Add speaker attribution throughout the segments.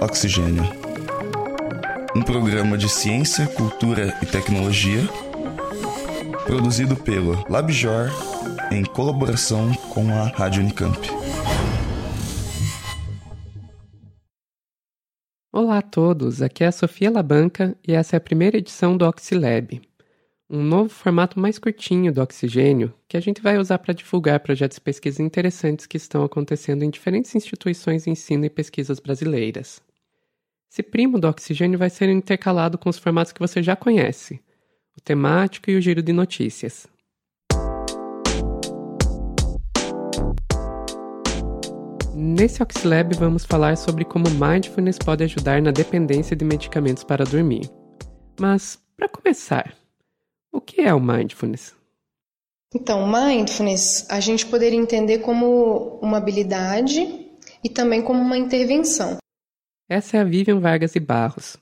Speaker 1: Oxigênio. Um programa de ciência, cultura e tecnologia produzido pelo LabJor em colaboração com a Rádio Unicamp.
Speaker 2: Olá a todos, aqui é a Sofia Labanca e essa é a primeira edição do Oxilab, um novo formato mais curtinho do Oxigênio que a gente vai usar para divulgar projetos de pesquisa interessantes que estão acontecendo em diferentes instituições de ensino e pesquisas brasileiras. Esse primo do Oxigênio vai ser intercalado com os formatos que você já conhece, o temático e o giro de notícias. Nesse Oxlab vamos falar sobre como mindfulness pode ajudar na dependência de medicamentos para dormir. Mas, para começar, o que é o mindfulness?
Speaker 3: Então, mindfulness a gente poderia entender como uma habilidade e também como uma intervenção.
Speaker 2: Essa é a Vivian Vargas e Barros.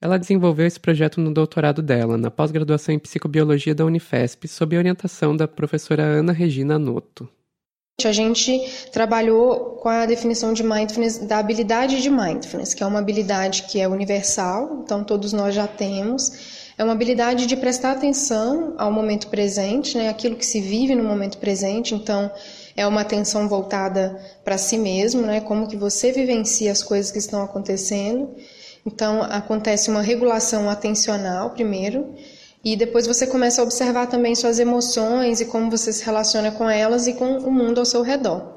Speaker 2: Ela desenvolveu esse projeto no doutorado dela, na pós-graduação em psicobiologia da Unifesp, sob orientação da professora Ana Regina Noto.
Speaker 3: A gente trabalhou com a definição de mindfulness da habilidade de mindfulness, que é uma habilidade que é universal, então todos nós já temos. É uma habilidade de prestar atenção ao momento presente, né, aquilo que se vive no momento presente, então é uma atenção voltada para si mesmo, né, como que você vivencia as coisas que estão acontecendo. Então acontece uma regulação atencional primeiro, e depois você começa a observar também suas emoções e como você se relaciona com elas e com o mundo ao seu redor.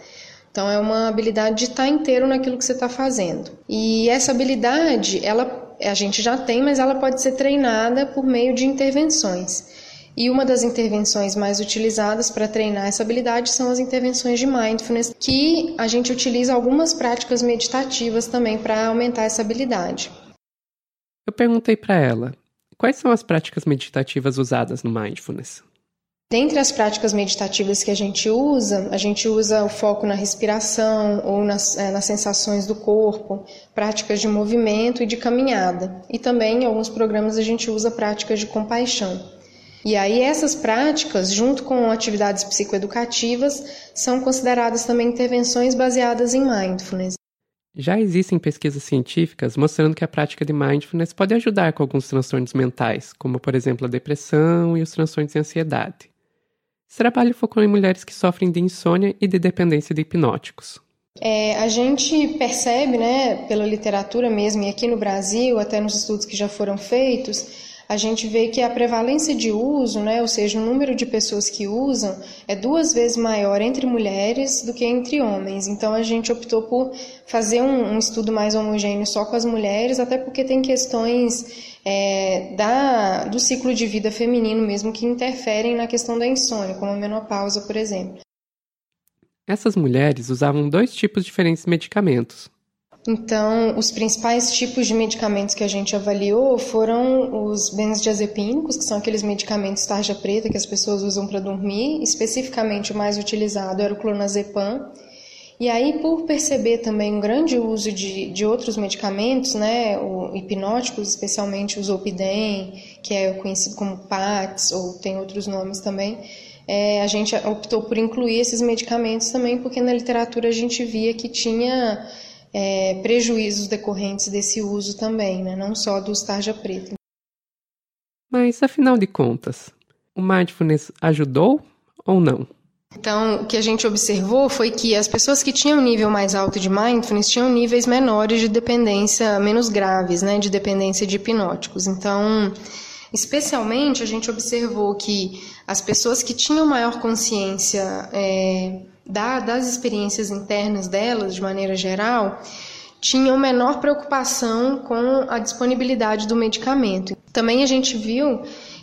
Speaker 3: Então é uma habilidade de estar inteiro naquilo que você está fazendo. E essa habilidade, ela a gente já tem, mas ela pode ser treinada por meio de intervenções. E uma das intervenções mais utilizadas para treinar essa habilidade são as intervenções de mindfulness, que a gente utiliza algumas práticas meditativas também para aumentar essa habilidade.
Speaker 2: Eu perguntei para ela: Quais são as práticas meditativas usadas no mindfulness?
Speaker 3: Dentre as práticas meditativas que a gente usa, a gente usa o foco na respiração ou nas, é, nas sensações do corpo, práticas de movimento e de caminhada. E também em alguns programas a gente usa práticas de compaixão. E aí essas práticas, junto com atividades psicoeducativas, são consideradas também intervenções baseadas em mindfulness.
Speaker 2: Já existem pesquisas científicas mostrando que a prática de mindfulness pode ajudar com alguns transtornos mentais, como por exemplo a depressão e os transtornos de ansiedade. Esse trabalho focou em mulheres que sofrem de insônia e de dependência de hipnóticos.
Speaker 3: É, a gente percebe, né, pela literatura mesmo, e aqui no Brasil, até nos estudos que já foram feitos, a gente vê que a prevalência de uso, né, ou seja, o número de pessoas que usam, é duas vezes maior entre mulheres do que entre homens. Então a gente optou por fazer um, um estudo mais homogêneo só com as mulheres, até porque tem questões é, da, do ciclo de vida feminino mesmo que interferem na questão da insônia, como a menopausa, por exemplo.
Speaker 2: Essas mulheres usavam dois tipos diferentes de medicamentos,
Speaker 3: então, os principais tipos de medicamentos que a gente avaliou foram os benzodiazepínicos, que são aqueles medicamentos tarja preta que as pessoas usam para dormir. Especificamente, o mais utilizado era o clonazepam. E aí, por perceber também um grande uso de, de outros medicamentos, né, o, hipnóticos, especialmente o Zolpidem, que é conhecido como Pax, ou tem outros nomes também, é, a gente optou por incluir esses medicamentos também, porque na literatura a gente via que tinha é, prejuízos decorrentes desse uso também, né? não só do tarja preta.
Speaker 2: Mas, afinal de contas, o mindfulness ajudou ou não?
Speaker 3: Então, o que a gente observou foi que as pessoas que tinham nível mais alto de mindfulness tinham níveis menores de dependência, menos graves, né, de dependência de hipnóticos. Então, especialmente, a gente observou que as pessoas que tinham maior consciência é, da, das experiências internas delas, de maneira geral, tinham menor preocupação com a disponibilidade do medicamento. Também a gente viu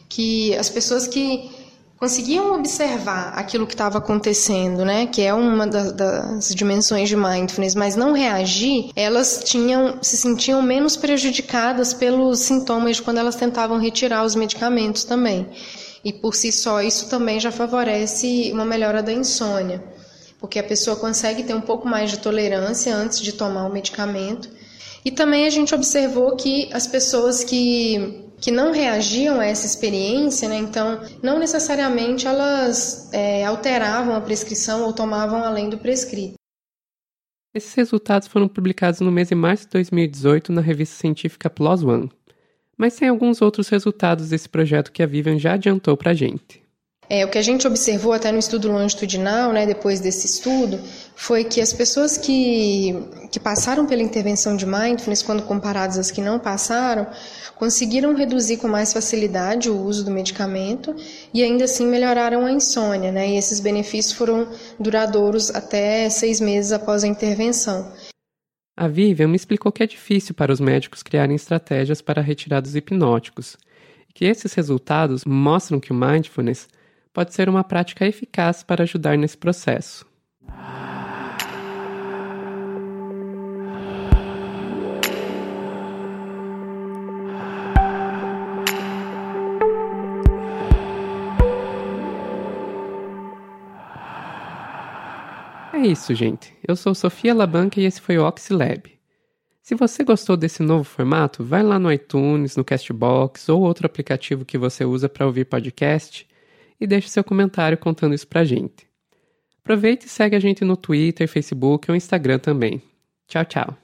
Speaker 3: que as pessoas que conseguiam observar aquilo que estava acontecendo, né, que é uma das, das, dimensões de mindfulness, mas não reagir, elas tinham se sentiam menos prejudicadas pelos sintomas de quando elas tentavam retirar os medicamentos também. E por si só isso também já favorece uma melhora da insônia porque a pessoa consegue ter um pouco mais de tolerância antes de tomar o medicamento. E também a gente observou que as pessoas que, que não reagiam a essa experiência, né, então não necessariamente elas é, alteravam a prescrição ou tomavam além do prescrito.
Speaker 2: Esses resultados foram publicados no mês de março de 2018 na revista científica PLOS ONE, mas tem alguns outros resultados desse projeto que a Vivian já adiantou para a gente.
Speaker 3: É, o que a gente observou até no estudo longitudinal, né, depois desse estudo, foi que as pessoas que, que passaram pela intervenção de mindfulness, quando comparadas às que não passaram, conseguiram reduzir com mais facilidade o uso do medicamento e ainda assim melhoraram a insônia, né? E esses benefícios foram duradouros até seis meses após a intervenção.
Speaker 2: A Vivian me explicou que é difícil para os médicos criarem estratégias para retirar dos hipnóticos e que esses resultados mostram que o mindfulness pode ser uma prática eficaz para ajudar nesse processo. É isso, gente. Eu sou Sofia Labanca e esse foi o Oxylab. Se você gostou desse novo formato, vai lá no iTunes, no Castbox ou outro aplicativo que você usa para ouvir podcast e deixe seu comentário contando isso pra gente. Aproveite e segue a gente no Twitter, Facebook ou Instagram também. Tchau, tchau.